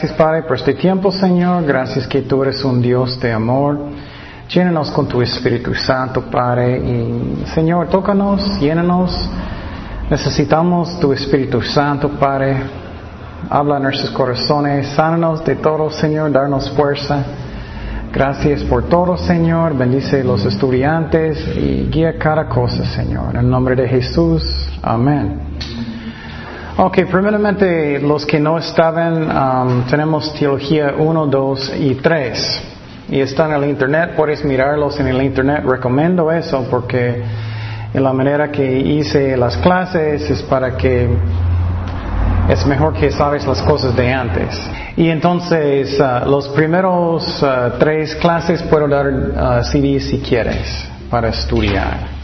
gracias, Padre, por este tiempo, Señor. Gracias que tú eres un Dios de amor. Llénanos con tu Espíritu Santo, Padre. Y, Señor, tócanos, llénanos. Necesitamos tu Espíritu Santo, Padre. Habla en nuestros corazones. Sánanos de todo, Señor. Darnos fuerza. Gracias por todo, Señor. Bendice los estudiantes y guía cada cosa, Señor. En el nombre de Jesús. Amén. Ok, primeramente los que no estaban, um, tenemos Teología 1, 2 y 3. Y están en el Internet, puedes mirarlos en el Internet. Recomiendo eso porque en la manera que hice las clases es para que es mejor que sabes las cosas de antes. Y entonces, uh, los primeros uh, tres clases puedo dar uh, CD si quieres para estudiar.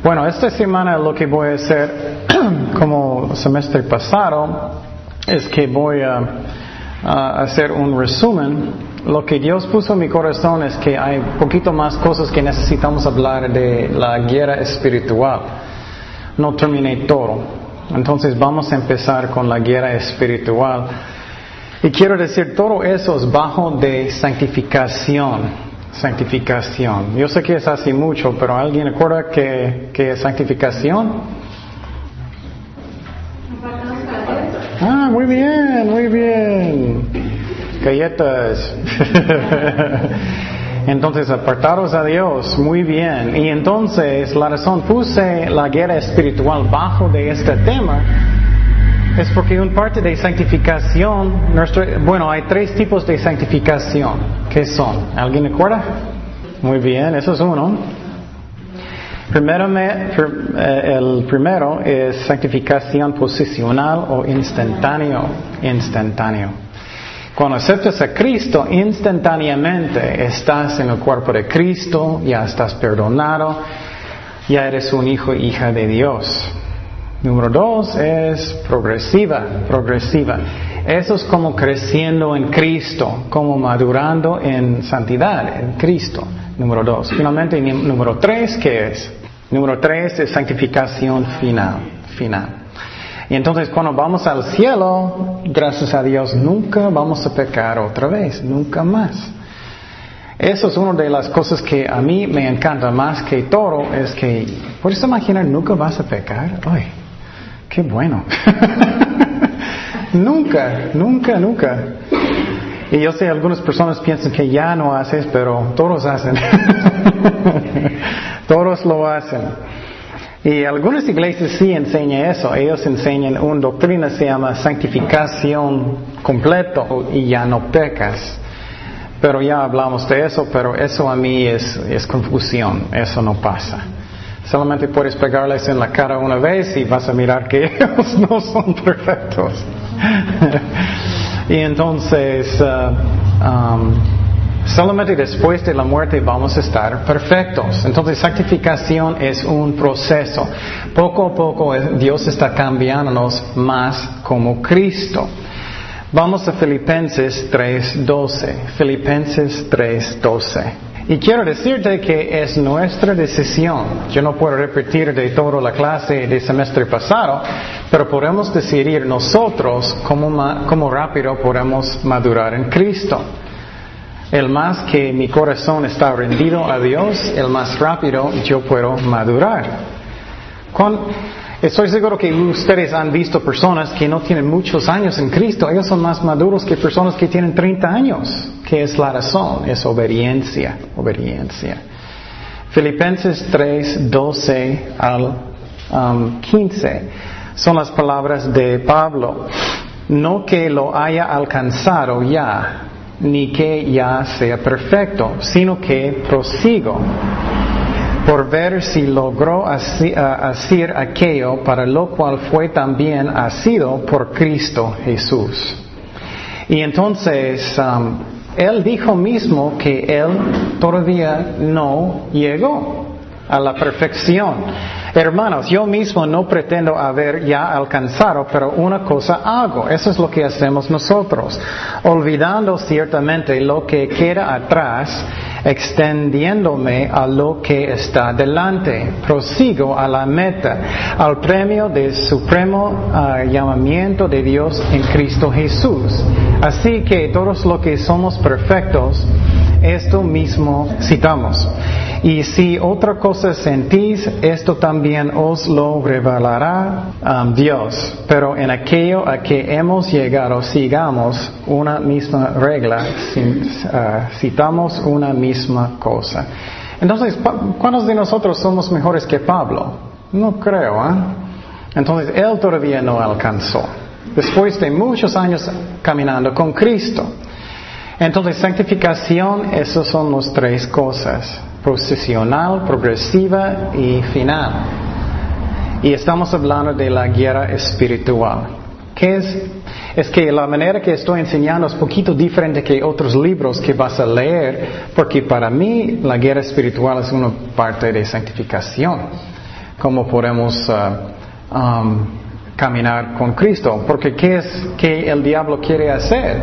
Bueno, esta semana lo que voy a hacer, como semestre pasado, es que voy a, hacer un resumen. Lo que Dios puso en mi corazón es que hay poquito más cosas que necesitamos hablar de la guerra espiritual. No terminé todo. Entonces vamos a empezar con la guerra espiritual. Y quiero decir, todo eso es bajo de santificación santificación. Yo sé que es así mucho, pero ¿alguien recuerda que, que es santificación? Ah, muy bien, muy bien. Galletas. entonces, apartaros a Dios, muy bien. Y entonces, la razón puse la guerra espiritual bajo de este tema es porque un parte de santificación, nuestro, bueno, hay tres tipos de santificación. ¿Qué son? ¿Alguien recuerda? Muy bien, eso es uno. Primero, eh, el primero es santificación posicional o instantáneo. Instantáneo. Cuando aceptas a Cristo, instantáneamente estás en el cuerpo de Cristo, ya estás perdonado, ya eres un hijo e hija de Dios. Número dos es progresiva, progresiva. Eso es como creciendo en Cristo, como madurando en santidad, en Cristo. Número dos. Finalmente, número tres, ¿qué es? Número tres es santificación final, final. Y entonces cuando vamos al cielo, gracias a Dios, nunca vamos a pecar otra vez, nunca más. Eso es una de las cosas que a mí me encanta más que todo, es que, ¿puedes imaginar, nunca vas a pecar? Ay, Qué bueno. nunca, nunca, nunca. Y yo sé, algunas personas piensan que ya no haces, pero todos hacen. todos lo hacen. Y algunas iglesias sí enseñan eso. Ellos enseñan una doctrina se llama santificación completo y ya no pecas. Pero ya hablamos de eso, pero eso a mí es, es confusión. Eso no pasa. Solamente puedes pegarles en la cara una vez y vas a mirar que ellos no son perfectos. y entonces, uh, um, solamente después de la muerte vamos a estar perfectos. Entonces, santificación es un proceso. Poco a poco Dios está cambiándonos más como Cristo. Vamos a Filipenses 3.12. Filipenses 3.12. Y quiero decirte que es nuestra decisión. Yo no puedo repetir de toda la clase del semestre pasado, pero podemos decidir nosotros cómo, rápido podemos madurar en Cristo. El más que mi corazón está rendido a Dios, el más rápido yo puedo madurar. Estoy seguro que ustedes han visto personas que no tienen muchos años en Cristo. Ellos son más maduros que personas que tienen 30 años. ¿Qué es la razón? Es obediencia, obediencia. Filipenses 3, 12 al 15 um, son las palabras de Pablo. No que lo haya alcanzado ya, ni que ya sea perfecto, sino que prosigo por ver si logró hacer aquello para lo cual fue también asido por Cristo Jesús. Y entonces, um, él dijo mismo que él todavía no llegó a la perfección. Hermanos, yo mismo no pretendo haber ya alcanzado, pero una cosa hago. Eso es lo que hacemos nosotros. Olvidando ciertamente lo que queda atrás extendiéndome a lo que está delante. Prosigo a la meta, al premio del supremo ah, llamamiento de Dios en Cristo Jesús. Así que todos los que somos perfectos, esto mismo citamos. Y si otra cosa sentís, esto también os lo revelará um, Dios. Pero en aquello a que hemos llegado, sigamos una misma regla, uh, citamos una misma cosa. Entonces, ¿cuántos de nosotros somos mejores que Pablo? No creo, ¿eh? Entonces, él todavía no alcanzó. Después de muchos años caminando con Cristo. Entonces, santificación, esas son las tres cosas procesional, progresiva y final. Y estamos hablando de la guerra espiritual. ¿Qué es? Es que la manera que estoy enseñando es poquito diferente que otros libros que vas a leer, porque para mí la guerra espiritual es una parte de santificación. Cómo podemos um, caminar con Cristo. Porque ¿qué es que el diablo quiere hacer?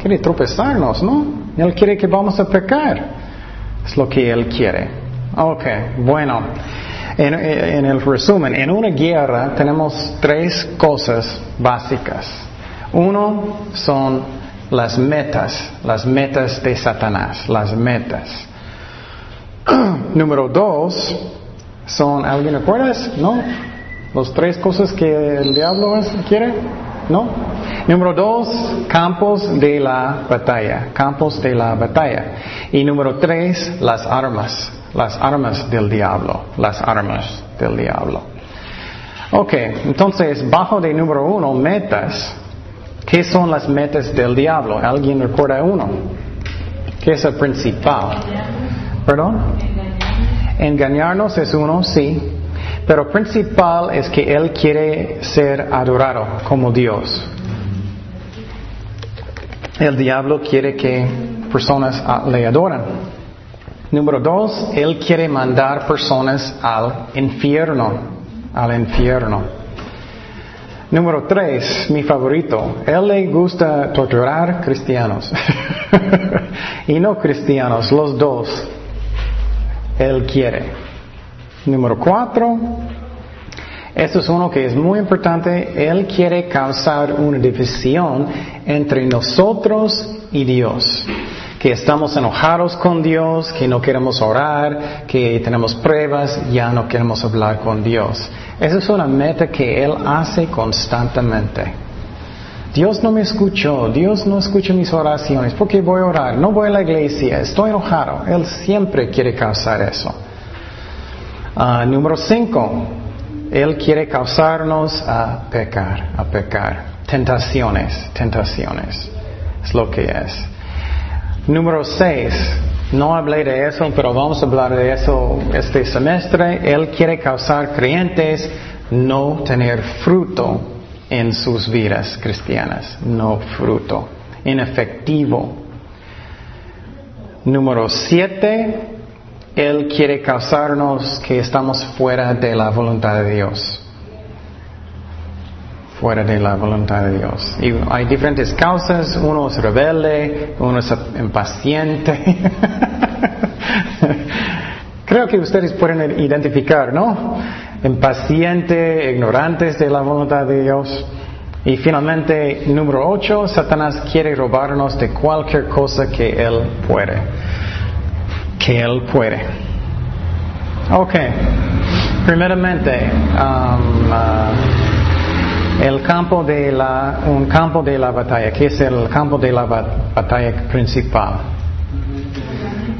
Quiere tropezarnos, ¿no? Él quiere que vamos a pecar. Es lo que Él quiere. Ok, bueno. En, el resumen, en una guerra tenemos tres cosas básicas. Uno son las metas, las metas de Satanás, las metas. Número dos son, ¿alguien recuerdas? ¿No? Los tres cosas que el diablo quiere, ¿no? Número dos, campos de la batalla, campos de la batalla. Y número tres, las armas, las armas del diablo, las armas del diablo. Ok, entonces, bajo de número uno, metas. ¿Qué son las metas del diablo? ¿Alguien recuerda uno? ¿Qué es el principal? ¿Perdón? Engañarnos es uno, sí. Pero principal es que Él quiere ser adorado como Dios. El diablo quiere que personas le adoren. Número dos, él quiere mandar personas al infierno, al infierno. Número tres, mi favorito, él le gusta torturar cristianos y no cristianos, los dos. Él quiere. Número cuatro, esto es uno que es muy importante. Él quiere causar una división entre nosotros y Dios. Que estamos enojados con Dios, que no queremos orar, que tenemos pruebas, ya no queremos hablar con Dios. Esa es una meta que Él hace constantemente. Dios no me escuchó, Dios no escucha mis oraciones, ¿por qué voy a orar? No voy a la iglesia, estoy enojado. Él siempre quiere causar eso. Ah, número cinco, él quiere causarnos a pecar, a pecar. Tentaciones, tentaciones. Es lo que es. Número seis. No hablé de eso, pero vamos a hablar de eso este semestre. Él quiere causar creyentes no tener fruto en sus vidas cristianas. No fruto. Inefectivo. Número siete. Él quiere causarnos que estamos fuera de la voluntad de Dios. Fuera de la voluntad de Dios. Y hay diferentes causas. Uno es rebelde, uno es impaciente. Creo que ustedes pueden identificar, ¿no? Impaciente, ignorantes de la voluntad de Dios. Y finalmente, número ocho, Satanás quiere robarnos de cualquier cosa que Él puede que Él puede. Ok. Primeramente, um, uh, el campo de la, un campo de la batalla. ¿Qué es el campo de la batalla principal?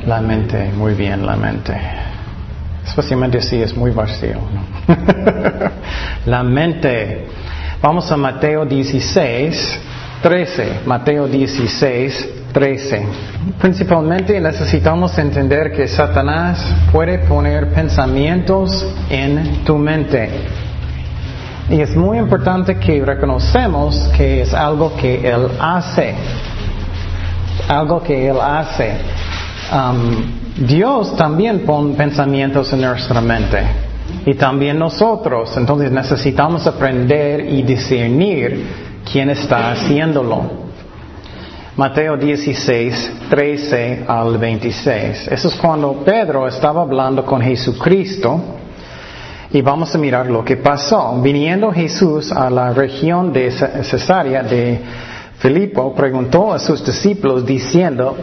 La mente, muy bien, la mente. Especialmente si es muy vacío. la mente. Vamos a Mateo 16, 13. Mateo 16, 13. Principalmente necesitamos entender que Satanás puede poner pensamientos en tu mente. Y es muy importante que reconocemos que es algo que Él hace. Algo que Él hace. Um, Dios también pone pensamientos en nuestra mente. Y también nosotros. Entonces necesitamos aprender y discernir quién está haciéndolo. Mateo 16, 13 al 26. Eso es cuando Pedro estaba hablando con Jesucristo y vamos a mirar lo que pasó. Viniendo Jesús a la región de Cesarea de Filipo, preguntó a sus discípulos diciendo,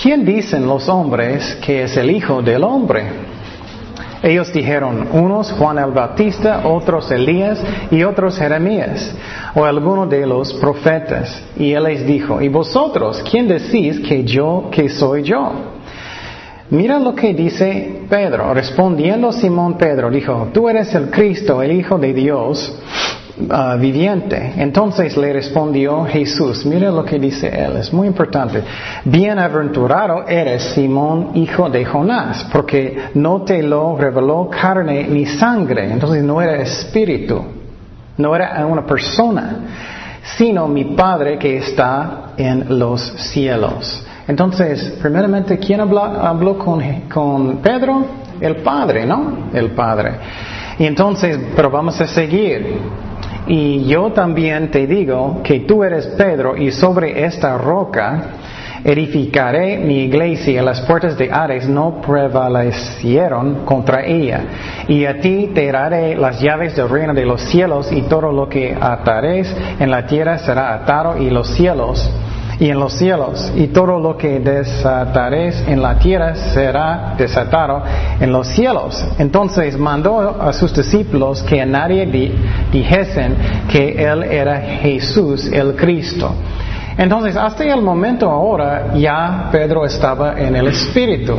¿quién dicen los hombres que es el Hijo del Hombre? Ellos dijeron, unos Juan el Bautista, otros Elías y otros Jeremías, o alguno de los profetas. Y él les dijo, ¿y vosotros quién decís que yo, que soy yo? Mira lo que dice Pedro. Respondiendo Simón Pedro, dijo, tú eres el Cristo, el Hijo de Dios. Uh, viviente. Entonces le respondió Jesús, mire lo que dice él, es muy importante. Bienaventurado eres Simón, hijo de Jonás, porque no te lo reveló carne ni sangre. Entonces no era espíritu, no era una persona, sino mi Padre que está en los cielos. Entonces, primeramente, ¿quién habló, con, con Pedro? El Padre, ¿no? El Padre. Y entonces, pero vamos a seguir. Y yo también te digo que tú eres Pedro y sobre esta roca edificaré mi iglesia las puertas de Ares no prevalecieron contra ella. Y a ti te daré las llaves del reino de los cielos y todo lo que atares en la tierra será atado y los cielos y en los cielos, y todo lo que desatares en la tierra será desatado en los cielos. Entonces mandó a sus discípulos que a nadie dijesen que Él era Jesús el Cristo. Entonces, hasta el momento ahora, ya Pedro estaba en el Espíritu.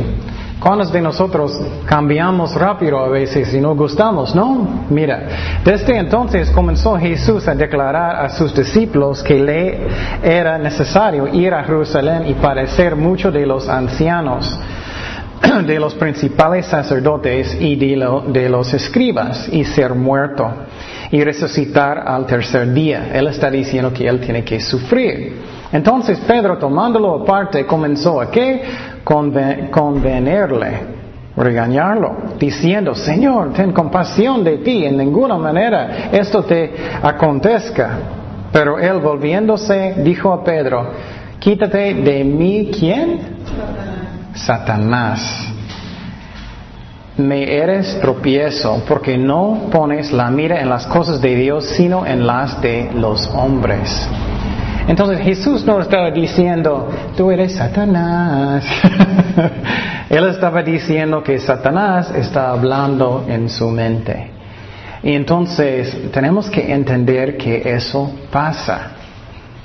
¿Cuántos de nosotros cambiamos rápido a veces y no gustamos, no? Mira, desde entonces comenzó Jesús a declarar a sus discípulos que le era necesario ir a Jerusalén y padecer mucho de los ancianos de los principales sacerdotes y de, los escribas y ser muerto y resucitar al tercer día. Él está diciendo que él tiene que sufrir. Entonces Pedro, tomándolo aparte, comenzó a qué? Convenirle, regañarlo, diciendo, Señor, ten compasión de ti, en ninguna manera esto te acontezca. Pero él volviéndose dijo a Pedro, quítate de mí, ¿quién? Satanás. Me eres tropiezo porque no pones la mira en las cosas de Dios, sino en las de los hombres. Entonces Jesús no estaba diciendo, tú eres Satanás. Él estaba diciendo que Satanás está hablando en su mente. Y entonces tenemos que entender que eso pasa.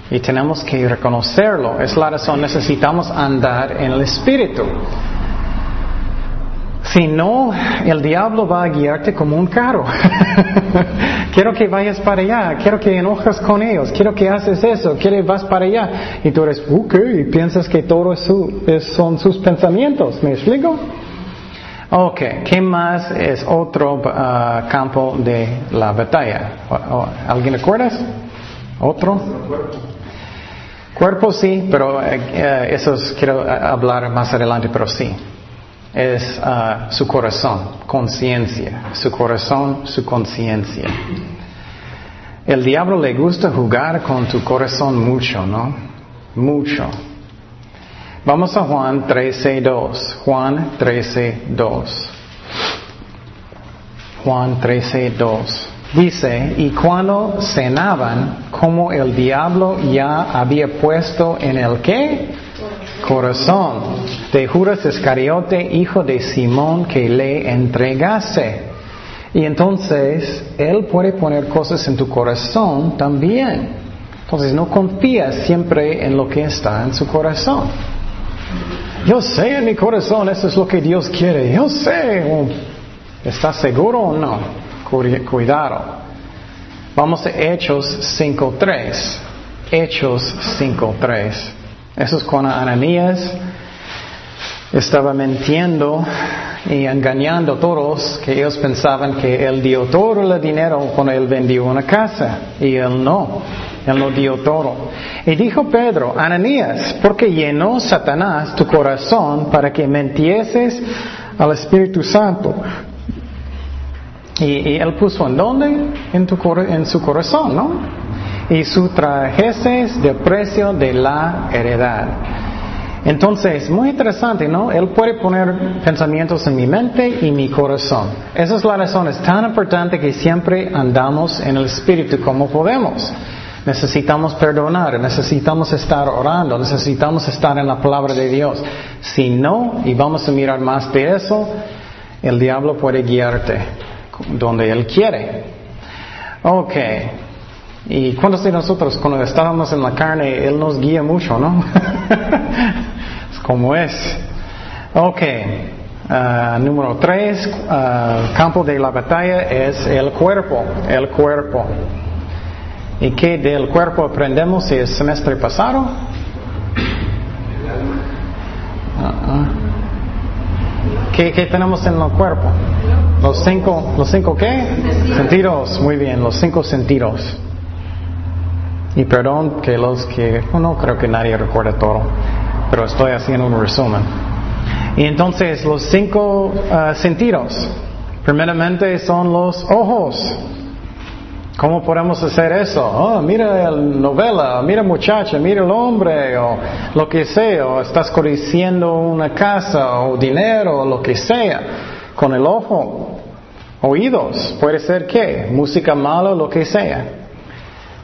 Y tenemos que reconocerlo. Es la razón, necesitamos andar en el Espíritu. Si no, el diablo va a guiarte como un carro. quiero que vayas para allá, quiero que enojas con ellos, quiero que haces eso, quiero que vas para allá. Y tú eres, ok, y piensas que todo son sus pensamientos. ¿Me explico? Ok, ¿qué más es otro uh, campo de la batalla? ¿Alguien acuerdas? ¿Otro? Cuerpo sí, pero eh, eh, eso quiero eh, hablar más adelante, pero sí es ah, su corazón, conciencia, su corazón, su conciencia. El diablo le gusta jugar con tu corazón mucho, ¿no? Mucho. Vamos a Juan 13.2. Juan 13.2. Juan 13.2. Dice, y cuando cenaban, como el diablo ya había puesto en el qué? Corazón de Judas Iscariote, hijo de Simón, que le entregase. Y entonces Él puede poner cosas en tu corazón también. Entonces no confías siempre en lo que está en su corazón. Yo sé en mi corazón, eso es lo que Dios quiere. Yo sé. ¿Estás seguro o no? Cuidado. Vamos a Hechos 5.3. Hechos 5.3. Eso es cuando Ananías estaba mintiendo y engañando a todos que ellos pensaban que él dio todo el dinero cuando él vendió una casa y él no, él no dio todo. Y dijo Pedro, Ananías, porque llenó Satanás tu corazón para que mentieses al Espíritu Santo. Y, él puso en dónde? En, tu, en su corazón, ¿no? Y sustrajeses del precio de la heredad. Entonces, muy interesante, ¿no? Él puede poner pensamientos en mi mente y mi corazón. Esa es la razón, es tan importante que siempre andamos en el Espíritu como podemos. Necesitamos perdonar, necesitamos estar orando, necesitamos estar en la palabra de Dios. Si no, y vamos a mirar más de eso, el diablo puede guiarte donde él quiere. Ok. Y cuántos de nosotros, cuando estábamos en la carne, Él nos guía mucho, ¿no? es como es. Ok. Uh, número tres, uh, campo de la batalla es el cuerpo, el cuerpo. ¿Y qué del cuerpo aprendemos el semestre pasado? Uh-uh. ¿Qué, ¿Qué, tenemos en el cuerpo? Los cinco, los cinco qué? Sentidos. Muy bien, los cinco sentidos. Y perdón que los que, no creo que nadie recuerda todo, pero estoy haciendo un resumen. Y entonces los cinco uh, sentidos, primeramente son los ojos. ¿Cómo podemos hacer eso? Oh, mira la novela, mira muchacha, mira el hombre, o lo que sea, o estás codiciando una casa, o dinero, o lo que sea, con el ojo. Oídos, puede ser qué, música mala, lo que sea.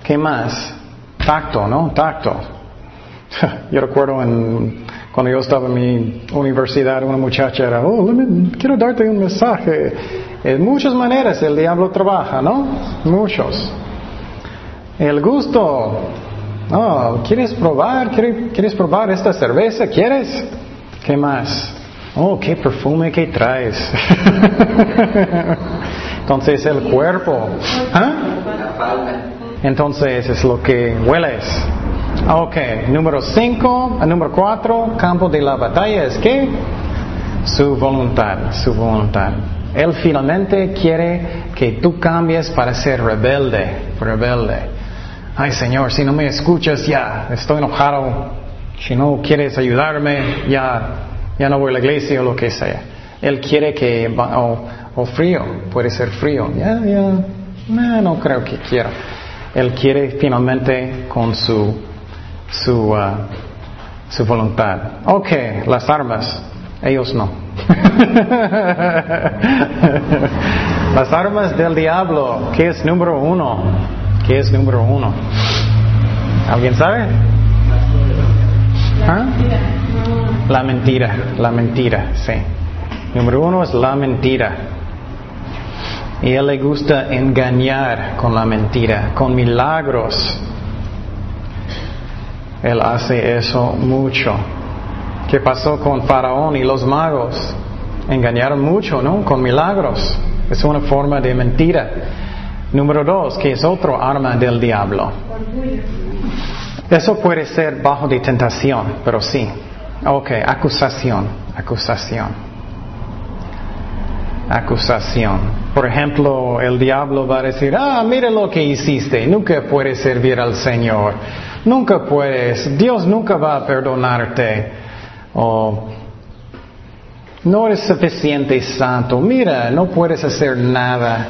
¿Qué más? Tacto, ¿no? Tacto. Yo recuerdo en, cuando yo estaba en mi universidad, una muchacha era, oh, quiero darte un mensaje. En muchas maneras el diablo trabaja, ¿no? Muchos. El gusto. Oh, ¿quieres probar? ¿Quieres probar esta cerveza? ¿Quieres? ¿Qué más? Oh, qué perfume que traes. Entonces el cuerpo. ¿Ah? Entonces es lo que hueles. Ok, número 5, número 4, campo de la batalla es que su voluntad, su voluntad. Él finalmente quiere que tú cambies para ser rebelde, rebelde. Ay Señor, si no me escuchas ya, estoy enojado. Si no quieres ayudarme, ya, ya no voy a la iglesia o lo que sea. Él quiere que, o, o frío, puede ser frío. Ya, ya, no, no creo que quiera. Él quiere finalmente con su, su, uh, su voluntad. Ok, las armas, ellos no. las armas del diablo, ¿qué es número uno? ¿Qué es número uno? ¿Alguien sabe? ¿Ah? La mentira, la mentira, sí. Número uno es la mentira. Y él le gusta engañar con la mentira, con milagros. Él hace eso mucho. ¿Qué pasó con Faraón y los magos? Engañaron mucho, ¿no? Con milagros. Es una forma de mentira. Número dos, que es otro arma del diablo. Eso puede ser bajo de tentación, pero sí. Ok, acusación, acusación acusación. Por ejemplo, el diablo va a decir, ah, mira lo que hiciste, nunca puedes servir al Señor, nunca puedes, Dios nunca va a perdonarte, o no eres suficiente santo, mira, no puedes hacer nada,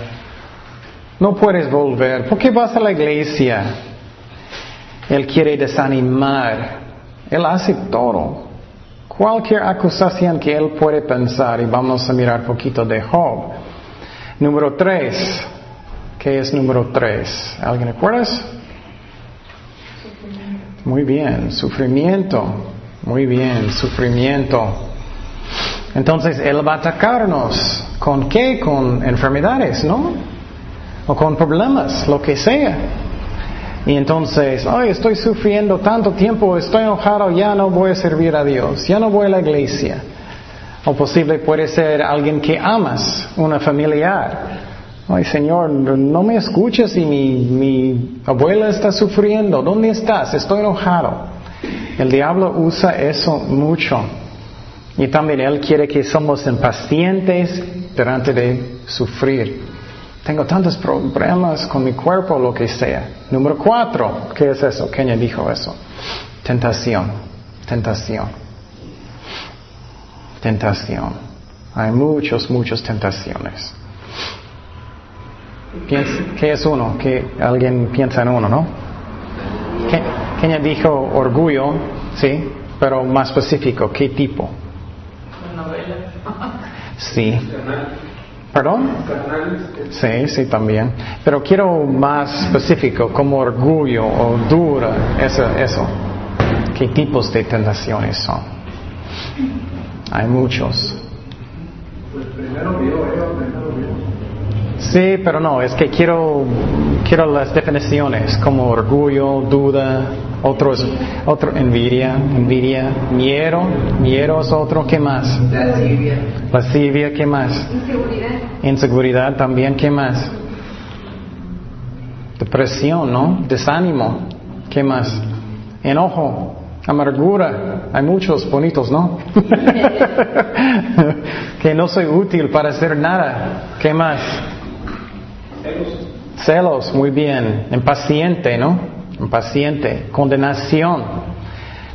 no puedes volver, ¿por qué vas a la iglesia? Él quiere desanimar, Él hace todo cualquier acusación que él puede pensar y vamos a mirar poquito de Job. Número tres. ¿Qué es número tres? ¿Alguien recuerda? Muy bien, sufrimiento. Muy bien, sufrimiento. Entonces Él va a atacarnos. ¿Con qué? Con enfermedades, ¿no? O con problemas, lo que sea. Y entonces, ay, estoy sufriendo tanto tiempo, estoy enojado, ya no voy a servir a Dios, ya no voy a la iglesia. O posible puede ser alguien que amas, una familiar. Ay, Señor, no me escuches y mi, mi abuela está sufriendo. ¿Dónde estás? Estoy enojado. El diablo usa eso mucho. Y también Él quiere que somos impacientes durante de sufrir. Tengo tantos problemas con mi cuerpo, lo que sea. Número cuatro, ¿qué es eso? Kenya dijo eso. Tentación, tentación. Tentación. Hay muchos, muchas tentaciones. ¿Qué es uno? Que alguien piensa en uno, ¿no? Kenia dijo orgullo, sí, pero más específico, ¿qué tipo? Sí. ¿Perdón? Sí, sí, también. Pero quiero más específico, como orgullo o dura, eso, eso. ¿Qué tipos de tentaciones son? Hay muchos. Sí, pero no, es que quiero, quiero las definiciones como orgullo, duda, otros, otro, envidia, envidia, miedo, miedo es otro, ¿qué más? Lascivia. Lascivia, ¿qué más? Inseguridad. Inseguridad también, ¿qué más? Depresión, ¿no? Desánimo, ¿qué más? Enojo, amargura, hay muchos bonitos, ¿no? que no soy útil para hacer nada, ¿qué más? Celos. Celos, muy bien. Impaciente, ¿no? Impaciente. Condenación.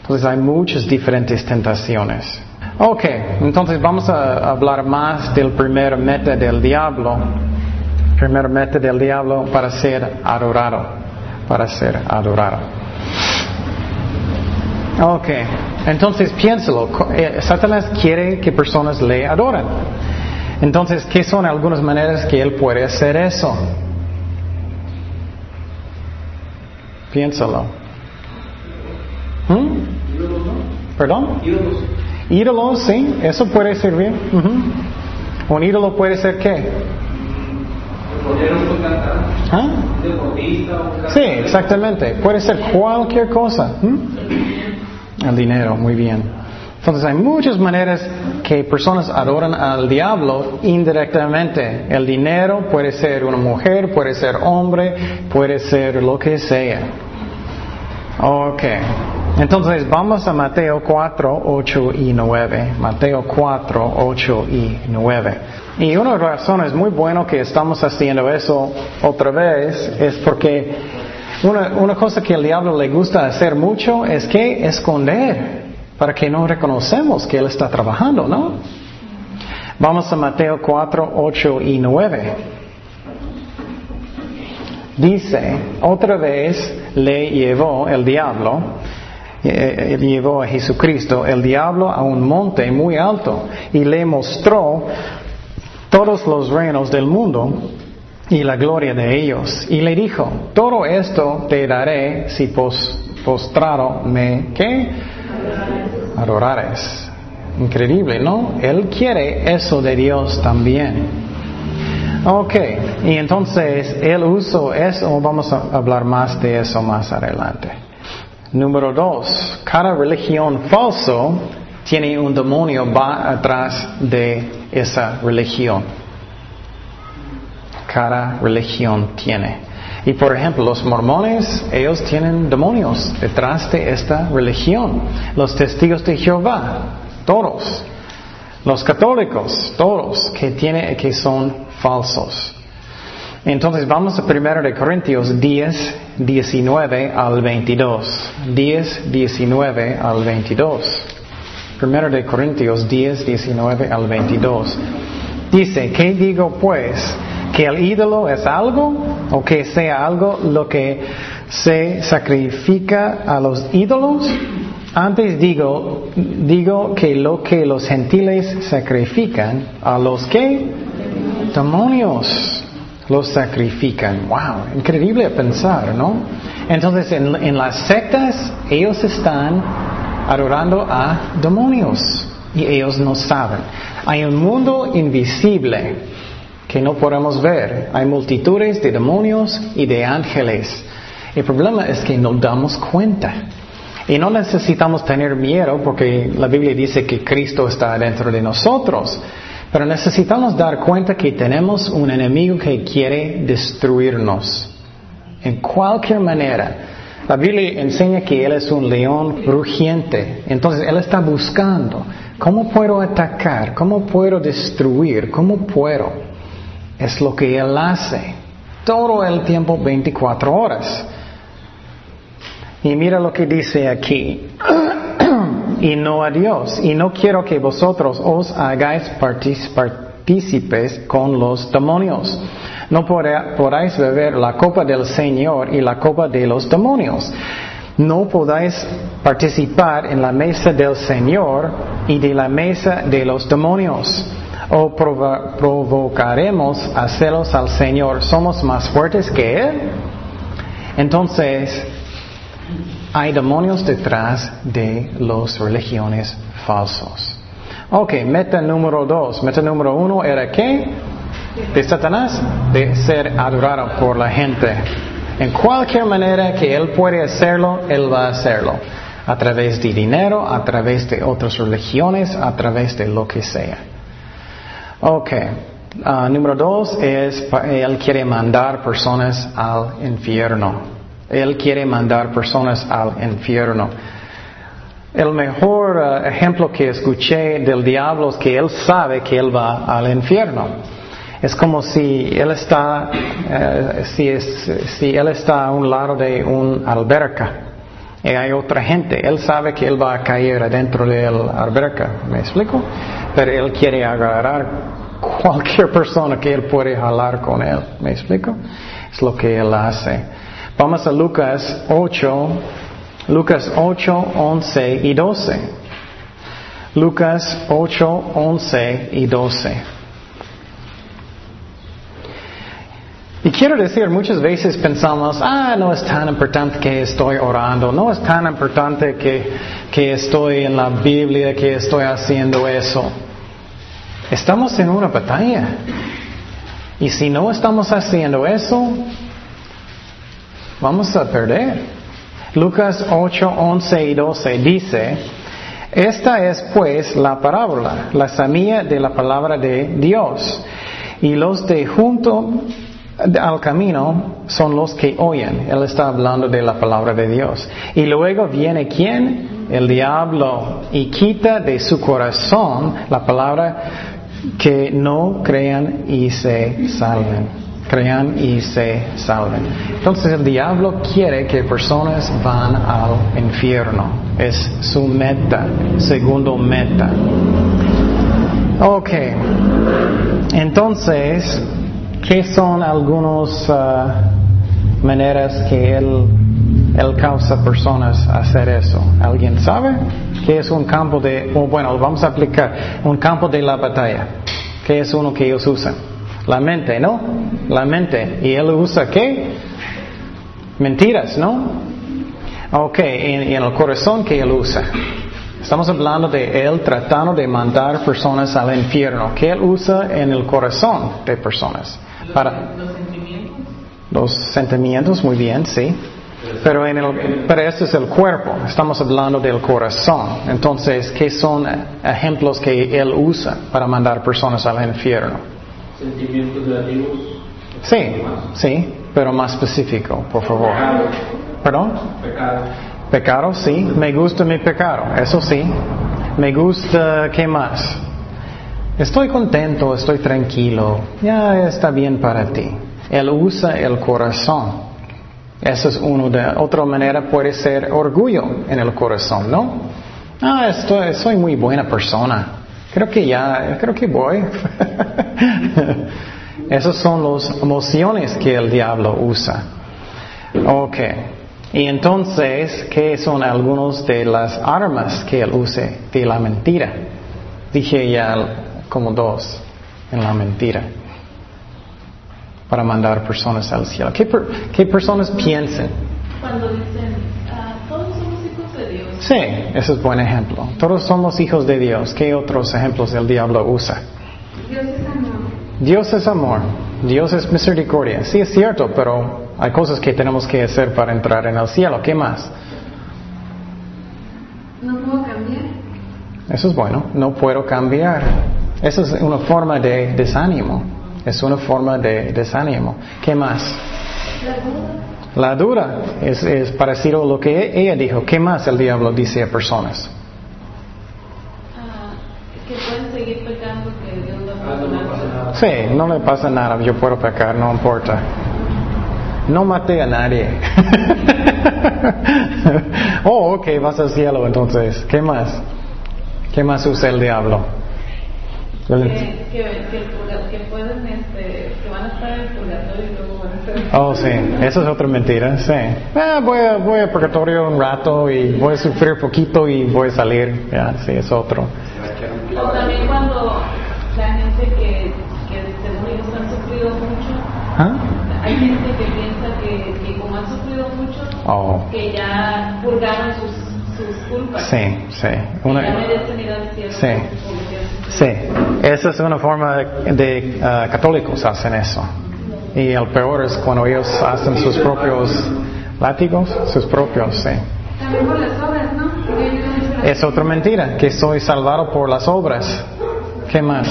Entonces hay muchas diferentes tentaciones. Ok, entonces vamos a hablar más del primer meta del diablo. Primer meta del diablo para ser adorado. Para ser adorado. Ok, entonces piénsalo. Eh, Satanás quiere que personas le adoren. Entonces, ¿qué son algunas maneras que él puede hacer eso? Piénsalo. ¿Mm? ¿Perdón? Ídolos, sí, eso puede servir. Ujú. Un ídolo puede ser qué? ¿Ah? Sí, exactamente. Puede ser cualquier cosa. ¿Mm? El dinero, muy bien. Entonces hay muchas maneras que personas adoran al diablo indirectamente. El dinero puede ser una mujer, puede ser hombre, puede ser lo que sea. Ok. Entonces vamos a Mateo 4, 8 y 9. Mateo 4, 8 y 9. Y una razón es muy bueno que estamos haciendo eso otra vez es porque una, una cosa que al diablo le gusta hacer mucho es que esconder para que no reconocemos que Él está trabajando, ¿no? Vamos a Mateo 4, 8 y 9. Dice, otra vez le llevó el diablo, eh, llevó a Jesucristo, el diablo a un monte muy alto y le mostró todos los reinos del mundo y la gloria de ellos. Y le dijo, todo esto te daré si pos, postrado ¿qué? Adorares. Increíble, ¿no? Él quiere eso de Dios también. Ok, y entonces él usó eso, vamos a hablar más de eso más adelante. Número dos, cada religión falso tiene un demonio va atrás de esa religión. Cada religión tiene. Y por ejemplo, los mormones, ellos tienen demonios detrás de esta religión. Los testigos de Jehová, todos. Los católicos, todos, que, tiene, que son falsos. Entonces vamos a 1 de Corintios 10, 19 al 22. 10, 19 al 22. 1 de Corintios 10, 19 al 22. Dice, ¿qué digo pues? ¿Que el ídolo es algo? ¿O que sea algo lo que se sacrifica a los ídolos? Antes digo, digo que lo que los gentiles sacrifican a los que demonios los sacrifican. Wow, increíble pensar, ¿no? Entonces en, en las sectas ellos están adorando a demonios y ellos no saben. Hay un mundo invisible que no podemos ver. Hay multitudes de demonios y de ángeles. El problema es que no damos cuenta. Y no necesitamos tener miedo porque la Biblia dice que Cristo está dentro de nosotros. Pero necesitamos dar cuenta que tenemos un enemigo que quiere destruirnos. En cualquier manera. La Biblia enseña que Él es un león rugiente. Entonces Él está buscando. ¿Cómo puedo atacar? ¿Cómo puedo destruir? ¿Cómo puedo? Es lo que Él hace. Todo el tiempo, 24 horas. Y mira lo que dice aquí. y no a Dios. Y no quiero que vosotros os hagáis partícipes con los demonios. No podáis beber la copa del Señor y la copa de los demonios. no podáis participar en la mesa del Señor y de la mesa de los demonios. O provo- provocaremos a celos al Señor. ¿Somos más fuertes que Él? Entonces, hay demonios detrás de las religiones falsos. Ok, meta número dos. Meta número uno era qué? De Satanás, de ser adorado por la gente. En cualquier manera que él puede hacerlo, él va a hacerlo. A través de dinero, a través de otras religiones, a través de lo que sea. Ok. Ah, número dos es, él quiere mandar personas al infierno. Él quiere mandar personas al infierno. El mejor eh, ejemplo que escuché del diablo es que él sabe que él va al infierno. Es como si él está, eh, si, es- si él está a un lado de una alberca y hay otra gente. Él sabe que él va a caer adentro de la alberca. ¿Me explico? Pero él quiere agarrar cualquier persona que él puede jalar con él. ¿Me explico? Es lo que él hace. Vamos a Lucas 8, Lucas 8, 11 y 12. Lucas 8, 11 y 12. Y quiero decir, muchas veces pensamos, ah, no es tan importante que estoy orando, no es tan importante que, que estoy en la Biblia, que estoy haciendo eso. Estamos en una batalla. Y si no estamos haciendo eso, vamos a perder. Lucas 8, 11 y 12 dice, esta es pues la parábola, la semilla de la palabra de Dios. Y los de junto al camino son los que oyen. Él está hablando de la palabra de Dios. Y luego viene quién? El diablo. Y quita de su corazón la palabra que no crean y se salven. Crean y se salven. Entonces el diablo quiere que personas van al infierno. Es su meta, segundo meta. Ok. Entonces, ¿qué son algunas ah, maneras que él, él causa personas a hacer eso? ¿Alguien sabe? ¿Qué es un campo de, oh, bueno, vamos a aplicar, un campo de la batalla? ¿Qué es uno que ellos usan? La mente, ¿no? La mente. ¿Y él usa qué? Mentiras, ¿no? Ok, y en el corazón que él usa. Estamos hablando de él tratando de mandar personas al infierno. ¿Qué él usa en el corazón de personas? Para Los sentimientos. los sentimientos, muy bien, sí. Pero, en el, pero este es el cuerpo. Estamos hablando del corazón. Entonces, ¿qué son ejemplos que él usa para mandar personas al infierno? Sentimientos negativos. Sí, sí, pero más específico, por favor. Pecado. ¿Perdón? Pecado. Pecado, sí. Me gusta mi pecado, eso sí. Me gusta, ¿qué más? Estoy contento, estoy tranquilo. Ya está bien para ti. Él usa el corazón. Eso es uno de. Otra manera puede ser orgullo en el corazón, ¿no? Ah, estoy, soy muy buena persona. Creo que ya, creo que voy. Esas son las emociones que el diablo usa. Ok. Y entonces, ¿qué son algunas de las armas que él usa de la mentira? Dije ya como dos en la mentira. Para mandar personas al cielo. ¿Qué, per- qué personas piensan? Cuando dicen, ah, todos somos hijos de Dios. Sí, ese es buen ejemplo. Todos somos hijos de Dios. ¿Qué otros ejemplos el diablo usa? Dios es amor. Dios es amor. Dios es misericordia. Sí, es cierto, pero hay cosas que tenemos que hacer para entrar en el cielo. ¿Qué más? No puedo cambiar. Eso es bueno. No puedo cambiar. Esa es una forma de desánimo. Es una forma de desánimo. ¿Qué más? La duda. La duda es, es parecido a lo que ella dijo. ¿Qué más el diablo dice a personas? ah, que pueden seguir pecando, que Dios va a Ah, no me pasa perdonar. nada. Sí, no le pasa nada. Yo puedo pecar, no importa. No maté a nadie. oh, ok, vas al cielo entonces. ¿Qué más? ¿Qué más usa el diablo? Que, que, que, que pueden, este, que van a estar en purgatorio y luego van a estar. Oh, sí, eso es otra mentira, sí. Ah, voy, a, voy al purgatorio un rato y voy a sufrir poquito y voy a salir. Ya, sí, es otro. O también cuando la gente que, que según ellos han sufrido mucho, ¿Ah? hay gente que piensa que, que como han sufrido mucho, Oh, que ya purgaron sus, sus culpas. sí, sí. Una- ya merecen ir al cielo. Sí. Sí, esa es una forma de ah, católicos hacen eso. Y el peor es cuando ellos hacen sus propios látigos, sus propios, sí. También por las obras, ¿no? Es otra mentira, que soy salvado por las obras. ¿Qué más?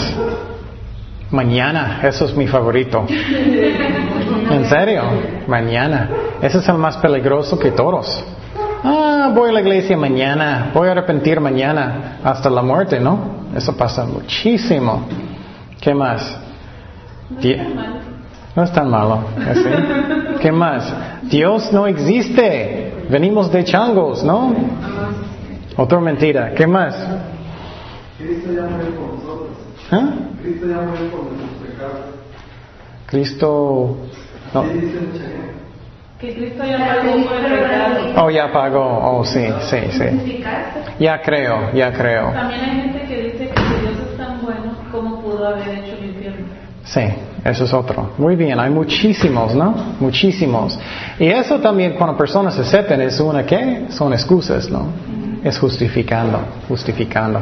Mañana, eso es mi favorito. ¿En serio? Mañana. Ese es el más peligroso que todos. Ah, voy a la iglesia mañana, voy a arrepentir mañana hasta la muerte, ¿no? Eso pasa muchísimo. ¿Qué más? No es tan malo. ¿así? ¿Qué más? Dios no existe. Venimos de changos, ¿no? Otra mentira. ¿Qué más? Cristo ya murió por nosotros. ¿Ah? Cristo ya murió por nuestros pecados. Cristo... No. Sí, dice mucha gente. Que Cristo ya pagó por el pecado. Oh, ya pagó. Oh, sí, sí, sí. Ya creo, ya creo. También hay gente que dice que si Dios es tan bueno, ¿cómo pudo haber hecho el infierno? Sí, eso es otro. Muy bien, hay muchísimos, ¿no? Muchísimos. Y eso también cuando personas se aceptan es una qué? Son excusas, ¿no? Es justificando, justificando.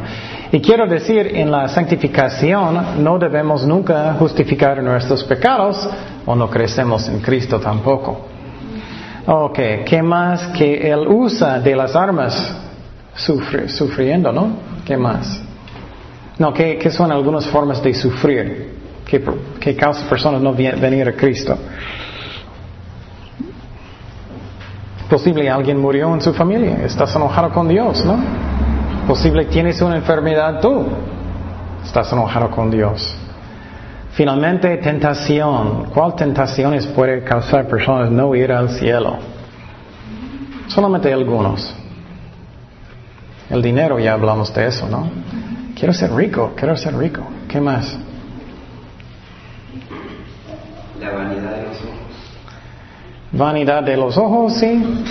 Y quiero decir, en la santificación no debemos nunca justificar nuestros pecados o no crecemos en Cristo tampoco. Ok, ¿qué más que Él usa de las armas? Sufre, sufriendo, ¿no? ¿Qué más? No, ¿qué, qué son algunas formas de sufrir? ¿Qué, qué causa personas no venir a Cristo? Posible alguien murió en su familia, estás enojado con Dios, ¿no? Posible tienes una enfermedad tú, estás enojado con Dios. Finalmente, tentación. ¿Cuál tentaciones puede causar personas no ir al cielo? Solamente algunos. El dinero, ya hablamos de eso, ¿no? Quiero ser rico, quiero ser rico. ¿Qué más? La vanidad de los ojos. Vanidad de los ojos, sí.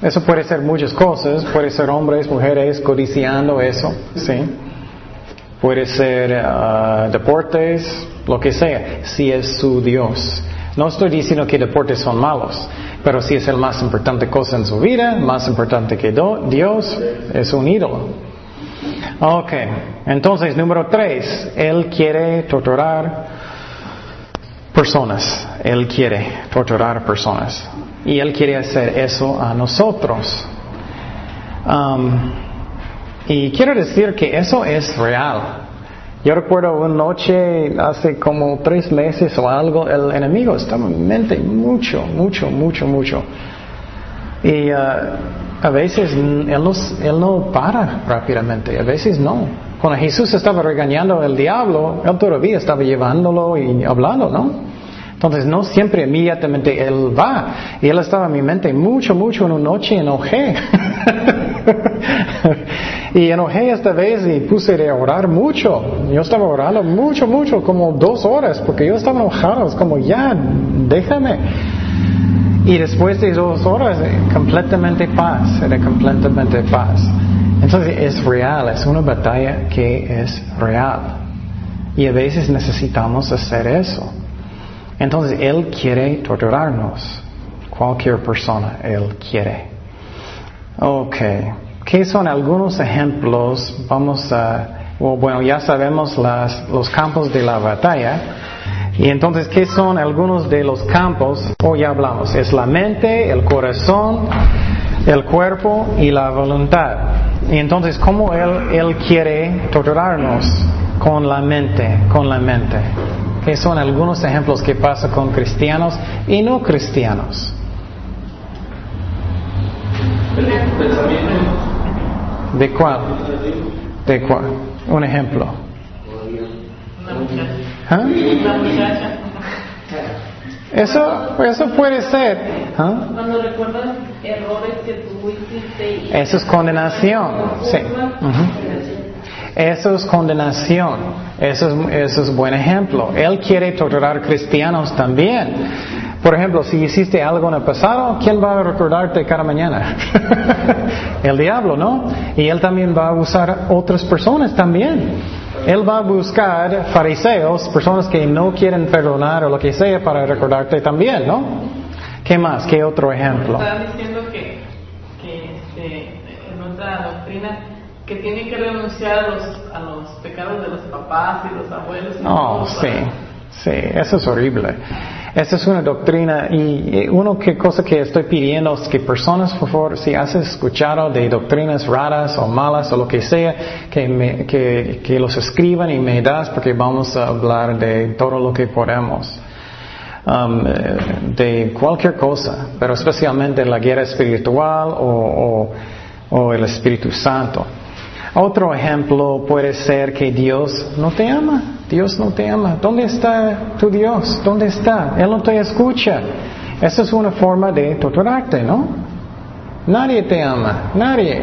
Eso puede ser muchas cosas. Puede ser hombres, mujeres codiciando eso, sí. Puede ser ah, deportes, lo que sea, si es su Dios. No estoy diciendo que deportes son malos, pero si es el más importante cosa en su vida, más importante que Dios, es un ídolo. Ok, entonces número tres, Él quiere torturar personas. Él quiere torturar personas. Y Él quiere hacer eso a nosotros. Um, y quiero decir que eso es real. Yo recuerdo una noche, hace como tres meses o algo, el enemigo estaba en mi mente mucho, mucho, mucho, mucho. Y uh, a veces él él no para rápidamente, a veces no. Cuando Jesús estaba regañando al diablo, él todavía estaba llevándolo y hablando, ¿no? Entonces no siempre inmediatamente él va. Y él estaba en mi mente mucho, mucho en una noche enojé. y enojé esta vez y puse de orar mucho. Yo estaba orando mucho, mucho, como dos horas, porque yo estaba enojado. Es como, ya, déjame. Y después de dos horas, eh, completamente paz, era completamente paz. Entonces es real, es una batalla que es real. Y a veces necesitamos hacer eso. Entonces Él quiere torturarnos. Cualquier persona, Él quiere. Ok. ¿Qué son algunos ejemplos? Vamos a, bueno, ya sabemos las, los campos de la batalla. Y entonces, ¿qué son algunos de los campos? O ya hablamos, es la mente, el corazón, el cuerpo y la voluntad. Y entonces, ¿cómo Él, él quiere torturarnos? Con la mente, con la mente. ¿Qué son algunos ejemplos que pasa con cristianos y no cristianos? ¿De cuál? ¿De cuál? Un ejemplo. Una muchacha. ¿Ah? Eso, eso puede ser. ¿ah? Cuando recuerdas errores que tú hiciste y... Eso es condenación. Sí. Eso es condenación. Eso es, eso es buen ejemplo. Él quiere torturar cristianos también. Por ejemplo, si hiciste algo en el pasado, ¿quién va a recordarte cada mañana? el diablo, ¿no? Y él también va a usar otras personas también. Él va a buscar fariseos, personas que no quieren perdonar o lo que sea para recordarte también, ¿no? ¿Qué más? ¿Qué otro ejemplo? Estaba diciendo que este, en otra doctrina que que renunciar a los, pecados de los papás y los abuelos. No, sí, sí, eso es horrible. Esa es una doctrina y eh, uno que cosa que estoy pidiendo es que personas, por favor, si has escuchado de doctrinas raras o malas o lo que sea, que, me- que, los escriban y me das porque vamos a hablar de todo lo que podemos. Um, eh, de cualquier cosa, pero especialmente la guerra espiritual o- o el Espíritu Santo. Otro ejemplo puede ser que Dios no te ama. Dios no te ama. ¿Dónde está tu Dios? ¿Dónde está? Él no te escucha. Esa es una forma de torturarte, ¿no? Nadie te ama. Nadie.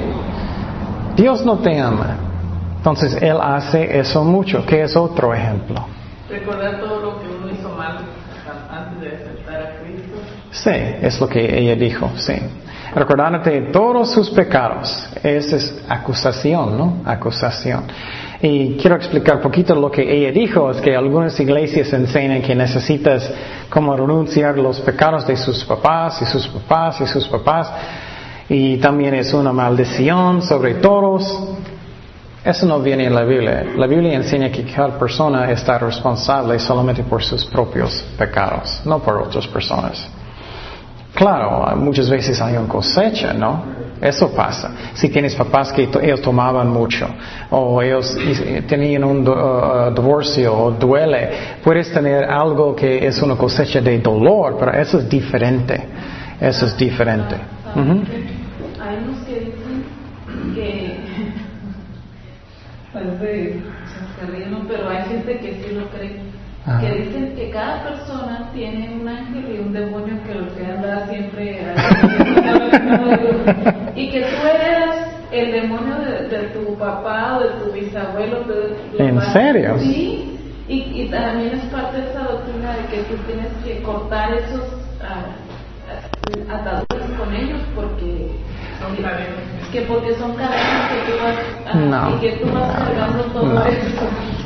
Dios no te ama. Entonces Él hace eso mucho. ¿Qué es otro ejemplo? Recordar todo lo que uno hizo mal antes de aceptar a Cristo. Sí, es lo que ella dijo, sí. Recordándote de todos sus pecados. Esa es acusación, ¿no? Acusación. Y quiero explicar un poquito lo que ella dijo, es que algunas iglesias enseñan que necesitas como renunciar los pecados de sus papás y sus papás y sus papás. Y también es una maldición sobre todos. Eso no viene en la Biblia. La Biblia enseña que cada persona está responsable solamente por sus propios pecados, no por otras personas. Claro, muchas veces hay una cosecha, ¿no? Eso pasa. Si tienes papás que to- ellos tomaban mucho, o ellos eh, tenían un uh, divorcio, o duele, puedes tener algo que es una cosecha de dolor, pero eso es diferente. Eso es diferente. Hay unos que dicen que parece pero hay gente que sí lo cree. Ajá. Que dicen que cada persona tiene un ángel y un demonio que lo que anda siempre y que tú eres el demonio de, de tu papá o de tu bisabuelo. de- de- ¿En serio? Sí, y, y también es parte de esa doctrina de que tú tienes que cortar esos ah, ataduras con ellos porque son que porque son cadenas que tú vas ah, No. y que tú vas cargando todo No. eso.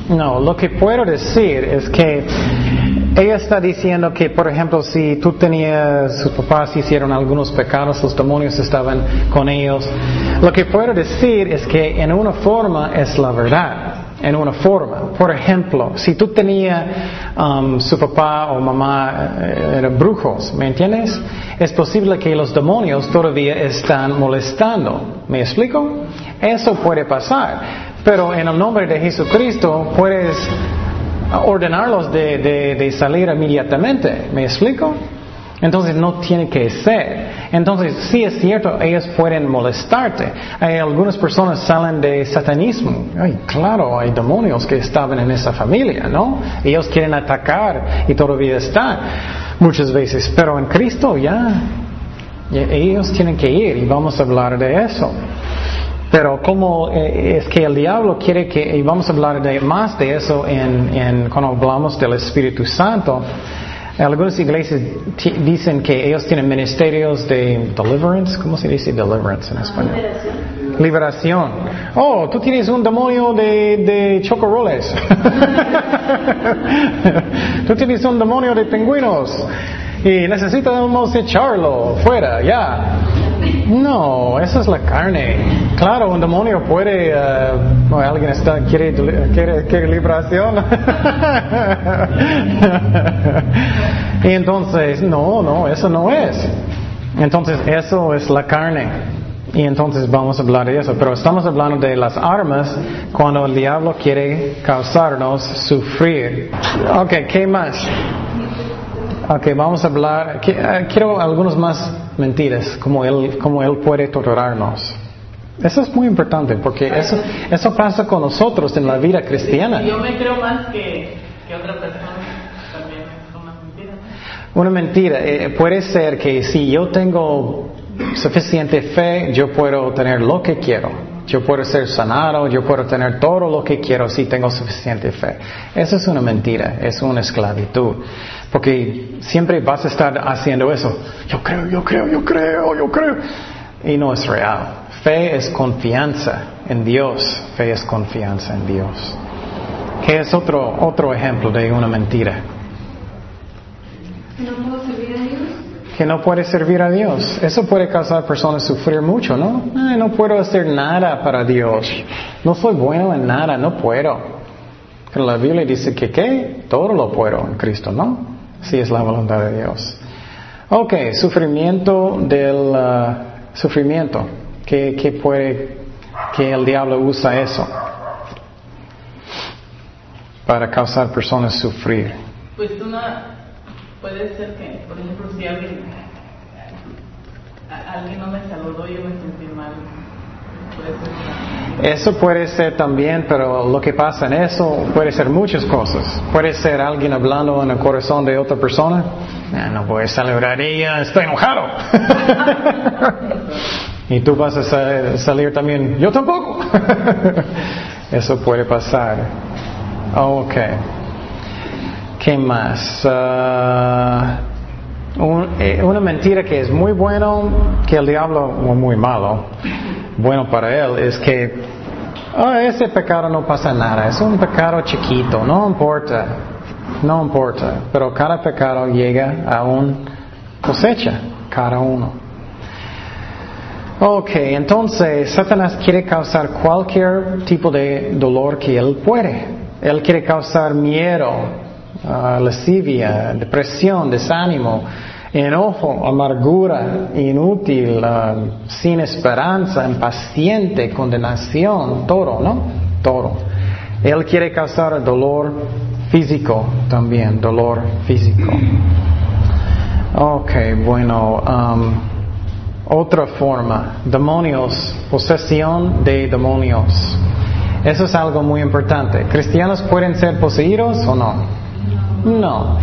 No, lo que puedo decir es que ella está diciendo que, por ejemplo, si tú tenías, sus papás hicieron algunos pecados, los demonios estaban con ellos. Lo que puedo decir es que en una forma es la verdad. En una forma. Por ejemplo, si tú tenías um, su papá o mamá eh, eran brujos, ¿me entiendes? Es posible que los demonios todavía están molestando. ¿Me explico? Eso puede pasar. Pero en el nombre de Jesucristo puedes ordenarlos de, de- de salir inmediatamente. ¿Me explico? Entonces no tiene que ser. Entonces sí es cierto, ellos pueden molestarte. Hay algunas personas salen de satanismo. Ay, claro, hay demonios que estaban en esa familia, ¿no? Ellos quieren atacar y todavía están muchas veces. Pero en Cristo ya, ya ellos tienen que ir y vamos a hablar de eso. Pero como eh, es que el diablo quiere que, y vamos a hablar de, más de eso en, en- cuando hablamos del Espíritu Santo, algunas iglesias dicen que ellos tienen ministerios de deliverance, ¿cómo se dice deliverance en español? Liberación. Oh, tú tienes un demonio de, de chocorroles. tú tienes un demonio de pingüinos y necesitamos echarlo fuera, ya. No, esa es la carne. Claro, un demonio puede, o alguien está, quiere, quiere, quiere liberación. y entonces, no, no, eso no es. Entonces, eso es la carne. Y entonces vamos a hablar de eso. Pero estamos hablando de las armas cuando el diablo quiere causarnos sufrir. Ok, ¿qué más? Ok, vamos a hablar. eh, Quiero algunas más mentiras, como él, como él puede torturarnos. Eso es muy importante porque eso, eso pasa con nosotros en la vida cristiana. Yo me creo más que, que otra persona también son más mentiras. Una mentira. eh, puede ser que si yo tengo suficiente fe, yo puedo tener lo que quiero. Yo puedo ser sanado, yo puedo tener todo lo que quiero si tengo suficiente fe. Eso es una mentira, es una esclavitud. Porque siempre vas a estar haciendo eso. Yo creo, yo creo, yo creo, yo creo. Y no es real. Fe es confianza en Dios. Fe es confianza en Dios. ¿Qué es otro, otro ejemplo de una mentira? No puedo servir a Dios. Que no puede servir a Dios. Eso puede causar a personas sufrir mucho, ¿no? No puedo hacer nada para Dios. No soy bueno en nada, no puedo. Pero la Biblia dice que ¿qué? Todo lo puedo en Cristo, ¿no? Si es la voluntad de Dios. Ok, sufrimiento del uh, sufrimiento. ¿Qué, ¿Qué puede que el diablo usa eso? Para causar personas sufrir. Pues no, puede ser que, por ejemplo, si alguien, a- alguien no me saludó, yo me sentí mal. Puede ser Eso puede ser también, pero lo que pasa en eso puede ser muchas cosas. Puede ser alguien hablando en el corazón de otra persona. "Ah, no voy a saludar a ella, estoy enojado. y tú vas a sa- salir también, yo tampoco. eso puede pasar. Ok. ¿Qué más? Eh, una mentira que es muy bueno, que el diablo, o muy malo, bueno para él, es que "Ah, ese pecado no pasa nada, es un pecado chiquito, no importa, no importa, pero cada pecado llega a un cosecha, cada uno. Ok, entonces Satanás quiere causar cualquier tipo de dolor que él puede. Él quiere causar miedo, lascivia, depresión, desánimo, enojo, amargura, inútil, ah, sin esperanza, impaciente, condenación, todo, ¿no? Todo. Él quiere causar dolor físico también, dolor físico. Ok, bueno. um, otra forma, demonios, posesión de demonios. Eso es algo muy importante. ¿Cristianos pueden ser poseídos o no? No.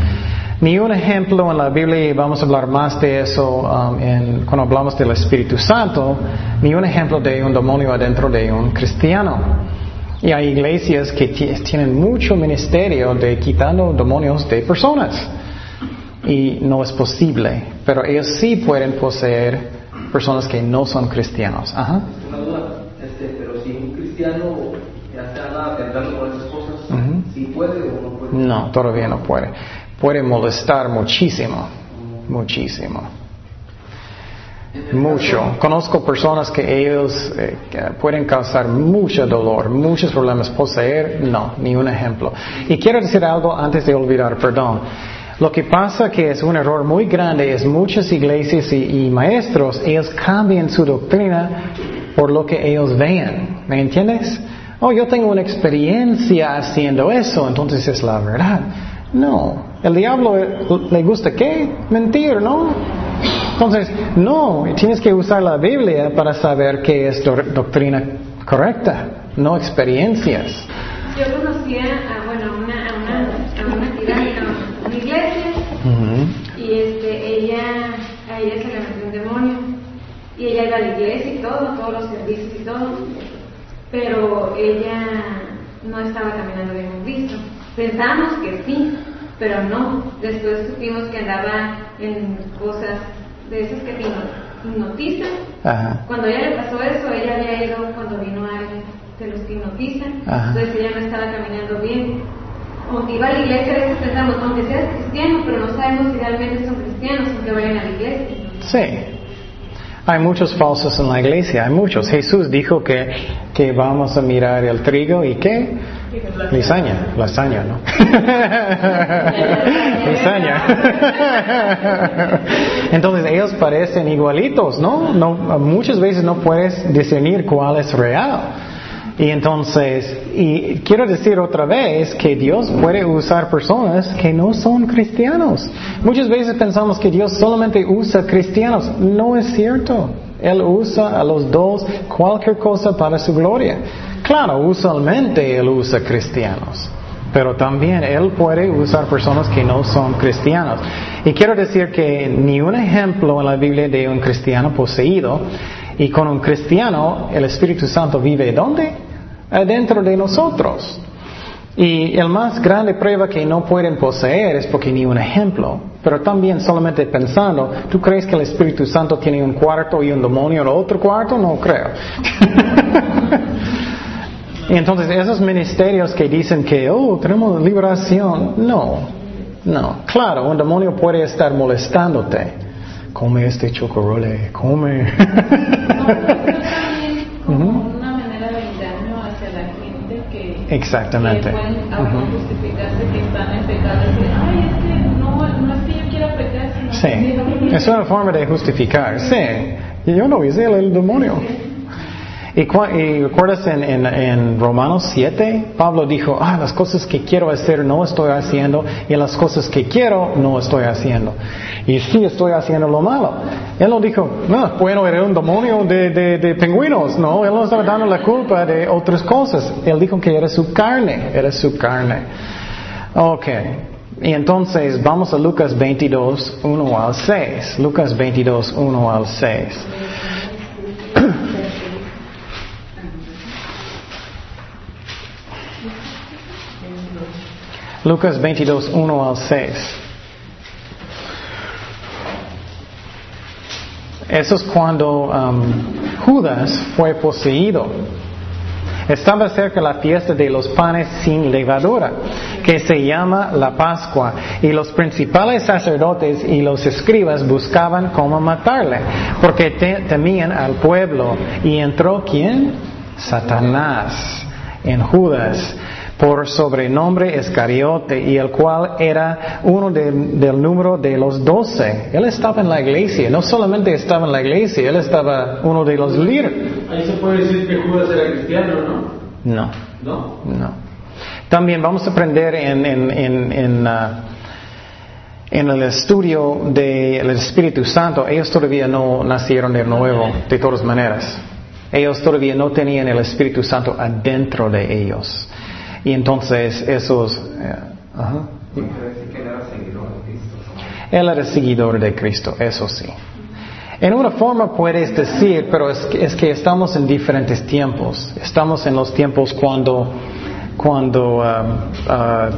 Ni un ejemplo en la Biblia, y vamos a hablar más de eso um, en- cuando hablamos del Espíritu Santo, ni un ejemplo de un demonio adentro de un cristiano. Y hay iglesias que ti- tienen mucho ministerio de quitando demonios de personas. Y no es posible. Pero ellos sí pueden poseer personas que no son cristianos. Ajá. Una duda, este, pero si un cristiano ya anda tentando con esas cosas. ¿sí puede o no? No, todavía no puede. Puede molestar muchísimo, muchísimo. Mucho. Conozco personas que ellos eh, pueden causar mucho dolor, muchos problemas. Poseer, no, ni un ejemplo. Y quiero decir algo antes de olvidar, perdón. Lo que pasa que es un error muy grande es muchas iglesias y, y maestros, ellos cambian su doctrina por lo que ellos vean. ¿Me entiendes? Oh, yo tengo una experiencia haciendo eso, entonces es la verdad. No, el diablo eh, le gusta qué? Mentir, ¿no? Entonces, no, tienes que usar la Biblia para saber qué es do- doctrina correcta, no experiencias. Yo conocía a, bueno, una, a una, a una tirana, a una iglesia, y este, ella, a ella se le metió un demonio, y ella iba a la iglesia y todo, todos los servicios y todo, pero ella no estaba caminando bien con Cristo. Pensamos que sí, pero no. Después supimos que andaba en cosas de esas que te hipno- hipnotizan. Ajá. Cuando ella le pasó eso, ella había ido cuando vino alguien de los que hipnotizan, entonces ella no estaba caminando bien. Aunque iba a la iglesia, a veces pensamos, aunque seas cristiano, pero no sabemos si realmente son cristianos, aunque vayan a la iglesia. Sí. Hay muchos falsos en la iglesia, hay muchos. Jesús dijo que, que vamos a mirar el trigo y qué? Lizaña, lasaña, ¿no? Lizaña. Entonces ellos parecen igualitos, ¿no? no muchas veces no puedes discernir cuál es real. Y entonces, y quiero decir otra vez que Dios puede usar personas que no son cristianos. Muchas veces pensamos que Dios solamente usa cristianos. No es cierto. Él usa a los dos cualquier cosa para su gloria. Claro, usualmente Él usa cristianos. Pero también Él puede usar personas que no son cristianos. Y quiero decir que ni un ejemplo en la Biblia de un cristiano poseído. Y con un cristiano, el Espíritu Santo vive ¿dónde? Adentro de nosotros. Y el más grande prueba que no pueden poseer es porque ni un ejemplo. Pero también solamente pensando, ¿tú crees que el Espíritu Santo tiene un cuarto y un demonio en otro cuarto? No creo. y entonces esos ministerios que dicen que, oh, tenemos liberación, no, no. Claro, un demonio puede estar molestándote. Come este chocorole, come. como una manera de engaño hacia la gente que, Exactamente. que pueden Ujú. justificarse que están en pecado y decir, ay, es que no, no es que yo quiera pecar, sino Sí, es una forma de justificar. Sí, y yo no hice el, el demonio. Y, y recuerdas en, Romanos 7, Pablo dijo, ah, las cosas que quiero hacer no estoy haciendo y las cosas que quiero no estoy haciendo. Y sí estoy haciendo lo malo. Él no dijo, no, bueno, era un demonio de, de, de pingüinos. No, él no estaba dando la culpa de otras cosas. Él dijo que era su carne, era su carne. Ok. Y entonces vamos a Lucas 22, 1 al 6. Lucas 22, 1 al 6. Lucas 22, 1 al 6. Eso es cuando um, Judas fue poseído. Estaba cerca la fiesta de los panes sin levadura, que se llama la Pascua, y los principales sacerdotes y los escribas buscaban cómo matarle, porque te- temían al pueblo. Y entró quién? Satanás en Judas por sobrenombre Escariote, y el cual era uno de- del número de los doce. Él estaba en la iglesia, no solamente estaba en la iglesia, él estaba uno de los líderes. Ahí se puede decir que Judas era cristiano, ¿no? No. ¿No? No. También vamos a aprender en, en, en, en, ah, en el estudio del Espíritu Santo, ellos todavía no nacieron de nuevo, de todas maneras. Ellos todavía no tenían el Espíritu Santo adentro de ellos. Y entonces esos... eh, ajá. Quiere decir que él era seguidor de Cristo. Él era seguidor de Cristo, eso sí. En una forma puedes decir, pero es que, es que estamos en diferentes tiempos. Estamos en los tiempos cuando, cuando, um, uh,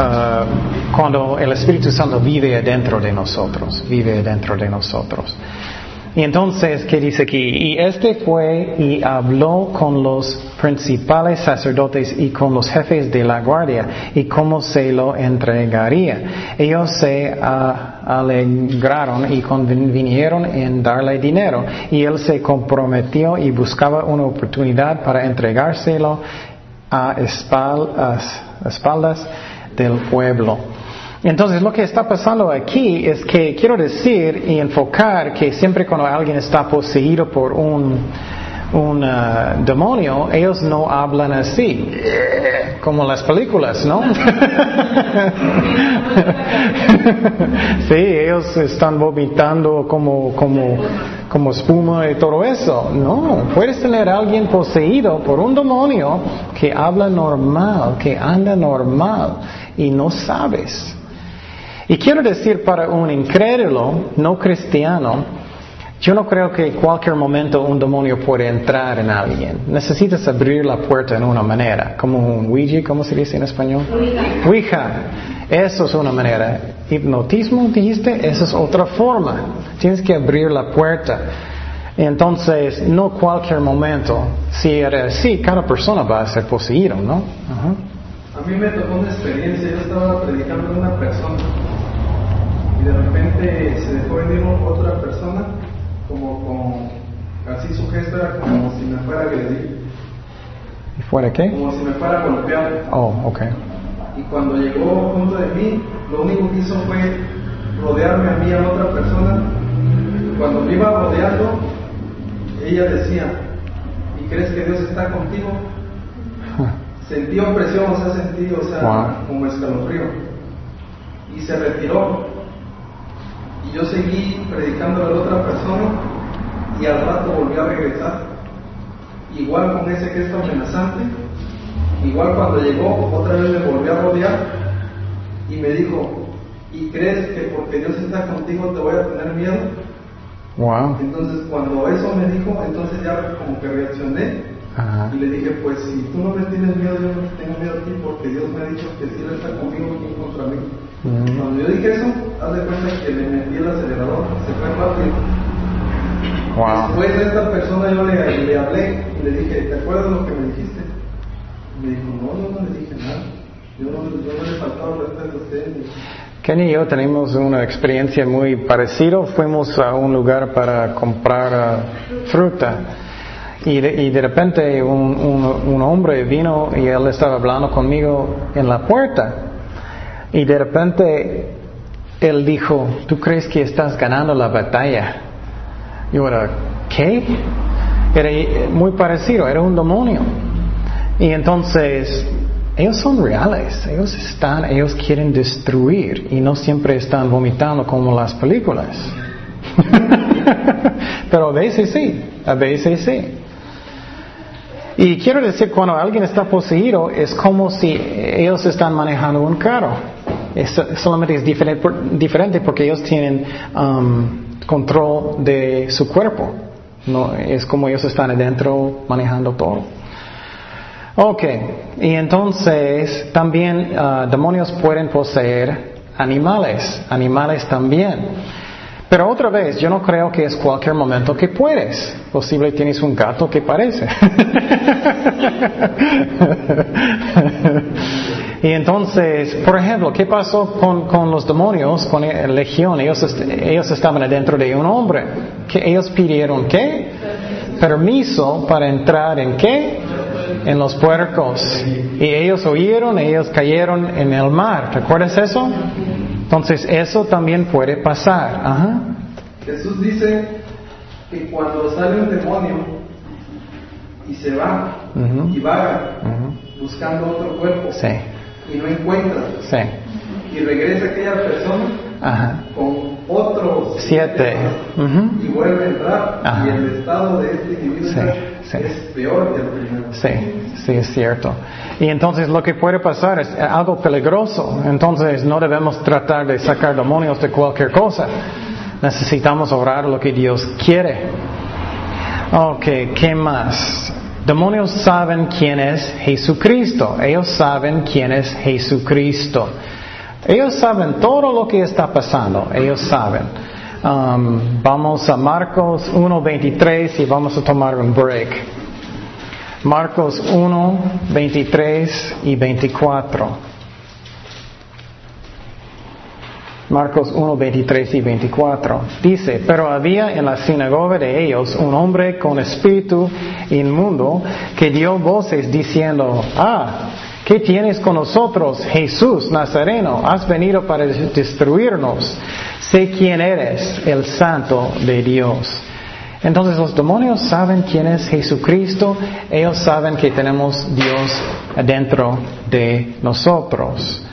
uh, cuando el Espíritu Santo vive dentro de nosotros, vive dentro de nosotros. Y entonces, ¿qué dice aquí? Y este fue y habló con los principales sacerdotes y con los jefes de la guardia y cómo se lo entregaría. Ellos se alegraron y convinieron en darle dinero y él se comprometió y buscaba una oportunidad para entregárselo a espal- a espaldas del pueblo. Entonces lo que está pasando aquí es que quiero decir y enfocar que siempre cuando alguien está poseído por un, un ah, demonio, ellos no hablan así, como las películas, ¿no? sí, ellos están vomitando como, como, como espuma y todo eso. No, puedes tener a alguien poseído por un demonio que habla normal, que anda normal y no sabes. Y quiero decir para un incrédulo, no cristiano, yo no creo que en cualquier momento un demonio puede entrar en alguien. Necesitas abrir la puerta en una manera, como un Ouija, ¿cómo se dice en español? Ouija. Eso es una manera. Hipnotismo, dijiste, esa es otra forma. Tienes que abrir la puerta. Entonces, no cualquier momento. Si era así, cada persona va a ser poseído, ¿no? Ajá. A mí me tocó una experiencia, yo estaba predicando a una persona y de repente se dejó venir otra persona como con, así su gesto era como si me fuera a agredir, ¿Y fuera qué? como si me fuera a golpear. Oh, ok. Y cuando llegó junto de mí, lo único que hizo fue rodearme a mí a otra persona. Cuando me iba rodeando, ella decía, ¿y crees que Dios está contigo? Sentí opresión, o sea, sentí, o sea, Wow. como escalofrío. Y se retiró. Y yo seguí predicando a la otra persona y al rato volví a regresar. Igual con ese gesto amenazante. Igual cuando llegó, otra vez me volvió a rodear y me dijo, ¿y crees que porque Dios está contigo te voy a tener miedo? Wow. Entonces, cuando eso me dijo, entonces ya como que reaccioné Ajá. y le dije, pues si tú no me tienes miedo, yo no tengo miedo a ti porque Dios me ha dicho que si Él está conmigo, ¿quién contra mí? Mm. Cuando yo dije eso, haz de cuenta que le metí el acelerador, se fue rápido. Wow. Después de esta persona yo le, le hablé y le dije, ¿te acuerdas lo que me dijiste? Me dijo, no, yo no le dije nada. Yo no, yo no le faltaba respeto a usted. Kenny y yo tenemos una experiencia muy parecida. Fuimos a un lugar para comprar ah, fruta y de, y de repente un, un- un hombre vino y él estaba hablando conmigo en la puerta y de repente él dijo, ¿tú crees que estás ganando la batalla? Yo era, ¿qué? Era muy parecido, era un demonio. Y entonces, ellos son reales, ellos están, ellos quieren destruir y no siempre están vomitando como las películas. Pero a veces sí, a veces sí. Y quiero decir, cuando alguien está poseído, es como si ellos están manejando un carro. Es- solamente es diferente, diferente porque ellos tienen um, control de su cuerpo. No, es como ellos están adentro manejando todo. Ok, y entonces también ah, demonios pueden poseer animales, animales también. Pero otra vez, yo no creo que es cualquier momento que puedes. Posible tienes un gato que parece. y entonces, por ejemplo, ¿qué pasó con, con los demonios, con la legión? Ellos, ellos estaban adentro de un hombre. que ellos pidieron qué? Permiso para entrar en qué? En los puercos. Y ellos oyeron, ellos cayeron en el mar. ¿Te acuerdas eso? Entonces, eso también puede pasar. Ajá. Jesús dice que cuando sale un demonio y se va y vaga buscando otro cuerpo Sí, y no encuentra sí. y regresa aquella persona Ajá. con otros Siete. Ujú. y vuelve a entrar Ajá. y el estado de este individuo Sí, sí. es peor que el primero. Sí, sí, es cierto. Y entonces lo que puede pasar es algo peligroso. Entonces no debemos tratar de sacar demonios de cualquier cosa. Necesitamos orar lo que Dios quiere. Ok, ¿qué más? Demonios saben quién es Jesucristo. Ellos saben quién es Jesucristo. Ellos saben todo lo que está pasando. Ellos saben. Um, vamos a Marcos 1.23 y vamos a tomar un break. Marcos 1, 23 y 24. Marcos 1, 23 y 24. Dice, pero había en la sinagoga de ellos un hombre con espíritu inmundo que dio voces diciendo, ah, ¿qué tienes con nosotros, Jesús Nazareno? Has venido para destruirnos. Sé quién eres, el santo de Dios. Entonces los demonios saben quién es Jesucristo, ellos saben que tenemos Dios adentro de nosotros.